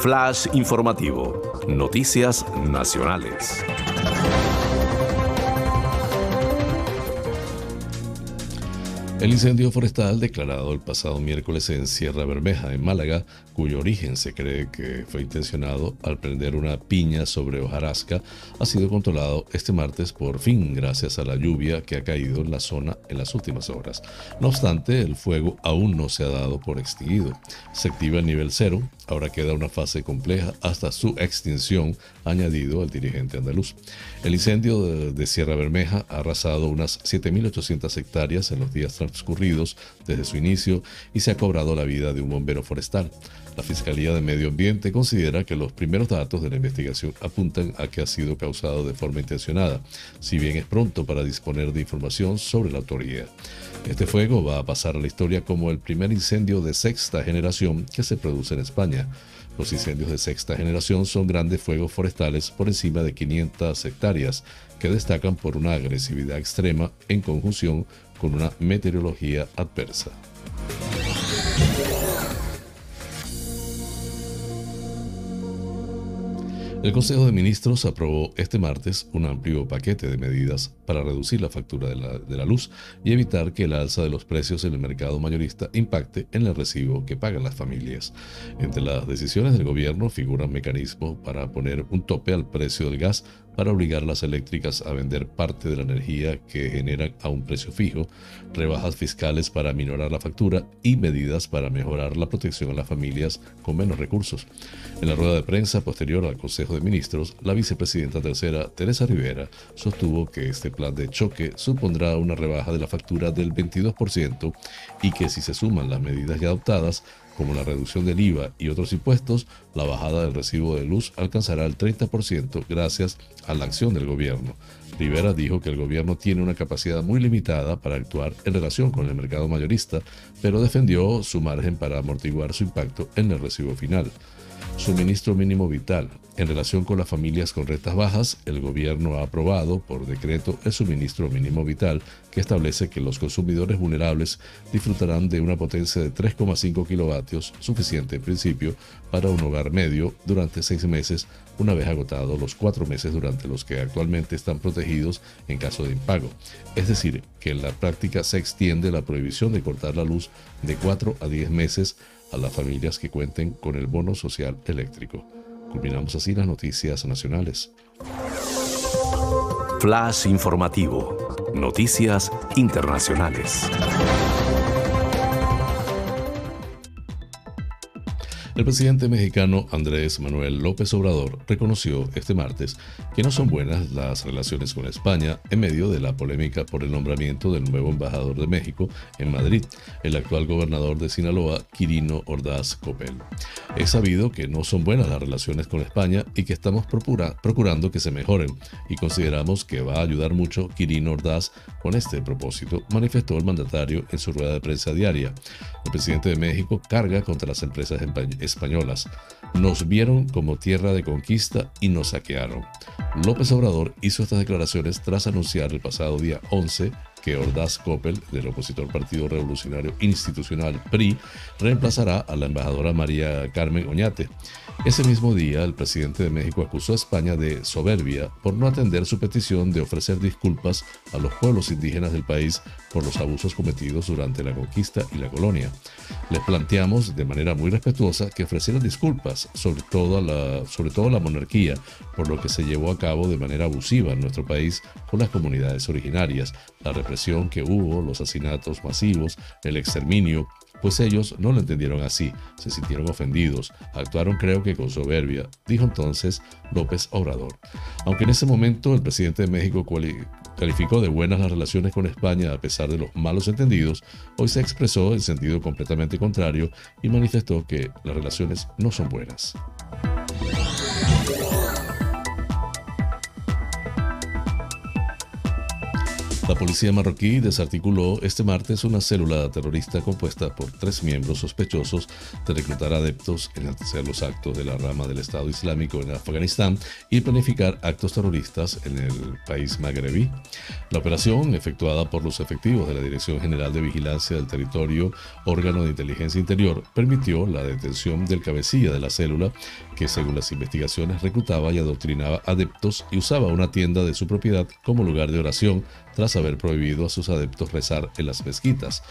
Flash informativo. Noticias nacionales. El incendio forestal declarado el pasado miércoles en Sierra Bermeja, en Málaga, cuyo origen se cree que fue intencionado al prender una piña sobre hojarasca, ha sido controlado este martes por fin gracias a la lluvia que ha caído en la zona en las últimas horas. No obstante, el fuego aún no se ha dado por extinguido. Se activa el nivel cero, ahora queda una fase compleja hasta su extinción, añadido el dirigente andaluz. El incendio de, Sierra Bermeja ha arrasado unas 7.800 hectáreas en los días transcurridos desde su inicio y se ha cobrado la vida de un bombero forestal. La Fiscalía de Medio Ambiente considera que los primeros datos de la investigación apuntan a que ha sido causado de forma intencionada, si bien es pronto para disponer de información sobre la autoría. Este fuego va a pasar a la historia como el primer incendio de sexta generación que se produce en España. Los incendios de sexta generación son grandes fuegos forestales por encima de 500 hectáreas que destacan por una agresividad extrema en conjunción con una meteorología adversa. El Consejo de Ministros aprobó este martes un amplio paquete de medidas para reducir la factura de la, luz y evitar que el alza de los precios en el mercado mayorista impacte en el recibo que pagan las familias. Entre las decisiones del gobierno figuran mecanismos para poner un tope al precio del gas para obligar a las eléctricas a vender parte de la energía que generan a un precio fijo, rebajas fiscales para minorar la factura y medidas para mejorar la protección a las familias con menos recursos. En la rueda de prensa posterior al Consejo de Ministros, la vicepresidenta tercera, Teresa Rivera, sostuvo que este plan de choque supondrá una rebaja de la factura del 22% y que si se suman las medidas ya adoptadas, como la reducción del IVA y otros impuestos, la bajada del recibo de luz alcanzará el 30% gracias a la acción del gobierno. Rivera dijo que el gobierno tiene una capacidad muy limitada para actuar en relación con el mercado mayorista, pero defendió su margen para amortiguar su impacto en el recibo final. Suministro mínimo vital. En relación con las familias con rentas bajas, el gobierno ha aprobado por decreto el suministro mínimo vital que establece que los consumidores vulnerables disfrutarán de una potencia de 3,5 kilovatios, suficiente en principio para un hogar medio durante seis meses, una vez agotados los cuatro meses durante los que actualmente están protegidos en caso de impago. Es decir, que en la práctica se extiende la prohibición de cortar la luz de 4 a 10 meses a las familias que cuenten con el bono social eléctrico. Culminamos así las noticias nacionales. Flash informativo. Noticias internacionales. El presidente mexicano Andrés Manuel López Obrador reconoció este martes que no son buenas las relaciones con España en medio de la polémica por el nombramiento del nuevo embajador de México en Madrid, el actual gobernador de Sinaloa, Quirino Ordaz Copel. Es sabido que no son buenas las relaciones con España y que estamos procurando que se mejoren y consideramos que va a ayudar mucho Quirino Ordaz con este propósito, manifestó el mandatario en su rueda de prensa diaria. El presidente de México carga contra las empresas españolas. Nos vieron como tierra de conquista y nos saquearon. López Obrador hizo estas declaraciones tras anunciar el pasado día 11 que Ordaz Coppel, del opositor Partido Revolucionario Institucional PRI, reemplazará a la embajadora María Carmen Oñate. Ese mismo día, el presidente de México acusó a España de soberbia por no atender su petición de ofrecer disculpas a los pueblos indígenas del país por los abusos cometidos durante la conquista y la colonia. Les planteamos de manera muy respetuosa que ofrecieran disculpas, sobre todo a la, sobre todo a la monarquía, por lo que se llevó a cabo de manera abusiva en nuestro país con las comunidades originarias, la que hubo, los asesinatos masivos, el exterminio, pues ellos no lo entendieron así, se sintieron ofendidos, actuaron creo que con soberbia, dijo entonces López Obrador. Aunque en ese momento el presidente de México calificó de buenas las relaciones con España a pesar de los malos entendidos, hoy se expresó en sentido completamente contrario y manifestó que las relaciones no son buenas. La policía marroquí desarticuló este martes una célula terrorista compuesta por tres miembros sospechosos de reclutar adeptos en hacer los actos de la rama del Estado Islámico en Afganistán y planificar actos terroristas en el país magrebí. La operación, efectuada por los efectivos de la Dirección General de Vigilancia del Territorio, órgano de inteligencia interior, permitió la detención del cabecilla de la célula, que según las investigaciones reclutaba y adoctrinaba adeptos y usaba una tienda de su propiedad como lugar de oración tras haber prohibido a sus adeptos rezar en las mezquitas.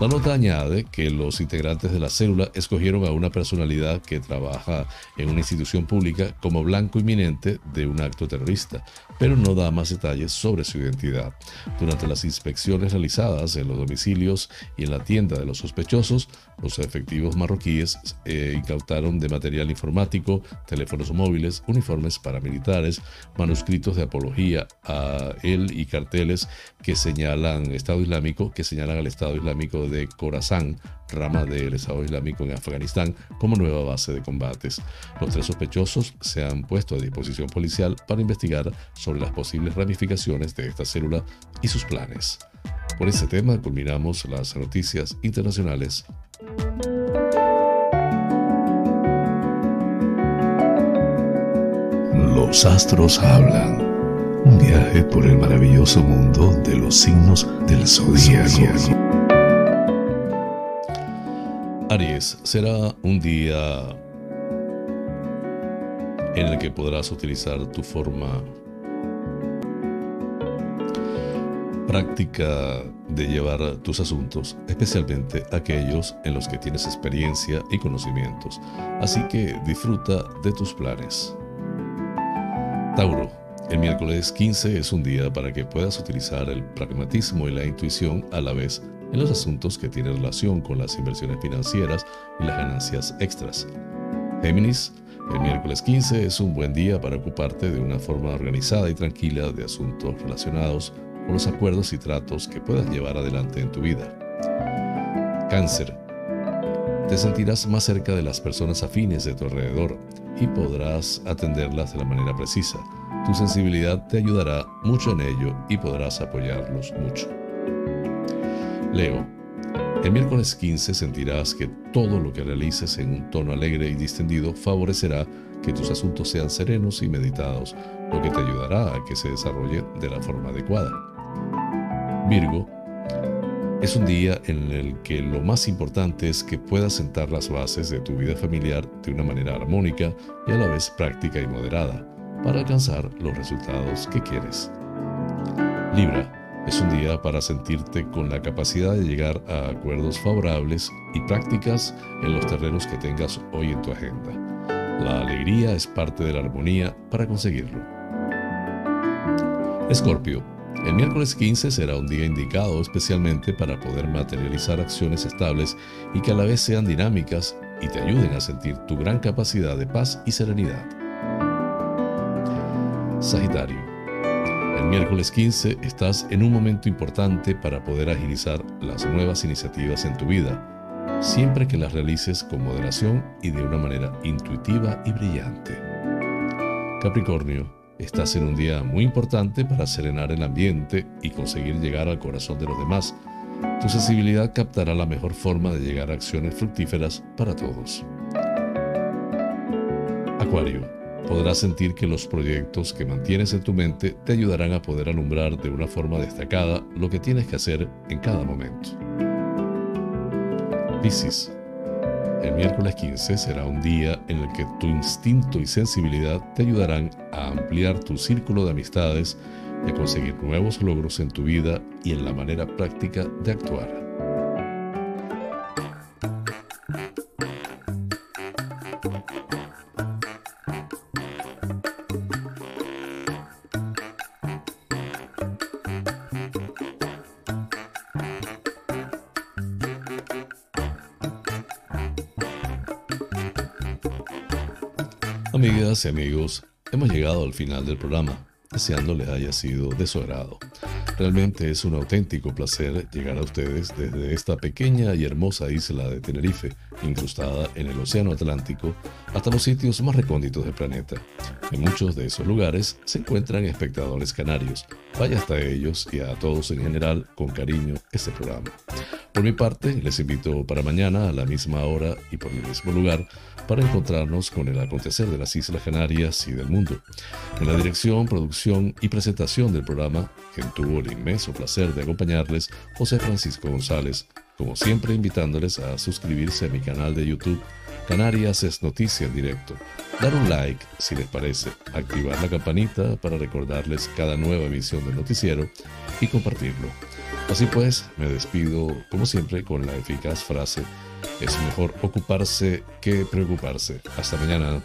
La nota añade que los integrantes de la célula escogieron a una personalidad que trabaja en una institución pública como blanco inminente de un acto terrorista, pero no da más detalles sobre su identidad. Durante las inspecciones realizadas en los domicilios y en la tienda de los sospechosos, los efectivos marroquíes eh, incautaron de material informático, teléfonos móviles, uniformes paramilitares, manuscritos de apología a él y carteles que señalan Estado Islámico, que señalan al Estado Islámico de Khorasan, rama del Estado Islámico en Afganistán, como nueva base de combates. Los tres sospechosos se han puesto a disposición policial para investigar sobre las posibles ramificaciones de esta célula y sus planes. Por este tema culminamos las noticias internacionales. Los astros hablan. Un viaje por el maravilloso mundo de los signos del zodiaco. Aries, será un día en el que podrás utilizar tu forma práctica de llevar tus asuntos, especialmente aquellos en los que tienes experiencia y conocimientos. Así que disfruta de tus planes. Tauro, el miércoles 15 es un día para que puedas utilizar el pragmatismo y la intuición a la vez en los asuntos que tienen relación con las inversiones financieras y las ganancias extras. Géminis, el miércoles 15 es un buen día para ocuparte de una forma organizada y tranquila de asuntos relacionados con los acuerdos y tratos que puedas llevar adelante en tu vida. Cáncer, te sentirás más cerca de las personas afines de tu alrededor y podrás atenderlas de la manera precisa tu sensibilidad te ayudará mucho en ello y podrás apoyarlos mucho. Leo, el miércoles 15 sentirás que todo lo que realices en un tono alegre y distendido favorecerá que tus asuntos sean serenos y meditados, lo que te ayudará a que se desarrolle de la forma adecuada. Virgo, es un día en el que lo más importante es que puedas sentar las bases de tu vida familiar de una manera armónica y a la vez práctica y moderada para alcanzar los resultados que quieres. Libra, es un día para sentirte con la capacidad de llegar a acuerdos favorables y prácticas en los terrenos que tengas hoy en tu agenda. La alegría es parte de la armonía para conseguirlo. Escorpio, el miércoles 15 será un día indicado especialmente para poder materializar acciones estables y que a la vez sean dinámicas y te ayuden a sentir tu gran capacidad de paz y serenidad. Sagitario. El miércoles 15 estás en un momento importante para poder agilizar las nuevas iniciativas en tu vida, siempre que las realices con moderación y de una manera intuitiva y brillante. Capricornio, estás en un día muy importante para serenar el ambiente y conseguir llegar al corazón de los demás. Tu sensibilidad captará la mejor forma de llegar a acciones fructíferas para todos. Acuario podrás sentir que los proyectos que mantienes en tu mente te ayudarán a poder alumbrar de una forma destacada lo que tienes que hacer en cada momento. Piscis. El miércoles 15 será un día en el que tu instinto y sensibilidad te ayudarán a ampliar tu círculo de amistades y a conseguir nuevos logros en tu vida y en la manera práctica de actuar. Amigas y amigos, hemos llegado al final del programa. deseando les haya sido de su agrado. Realmente es un auténtico placer llegar a ustedes desde esta pequeña y hermosa isla de Tenerife, incrustada en el Océano Atlántico, hasta los sitios más recónditos del planeta. En muchos de esos lugares se encuentran espectadores canarios. Vaya hasta ellos y a todos en general con cariño este programa. Por mi parte, les invito para mañana a la misma hora y por el mismo lugar para encontrarnos con el acontecer de las Islas Canarias y del mundo. En la dirección, producción y presentación del programa, quien tuvo el inmenso placer de acompañarles, José Francisco González, como siempre invitándoles a suscribirse a mi canal de YouTube Canarias es noticia en directo. Dar un like si les parece, activar la campanita para recordarles cada nueva emisión del noticiero y compartirlo. Así pues, me despido como siempre con la eficaz frase, es mejor ocuparse que preocuparse. Hasta mañana.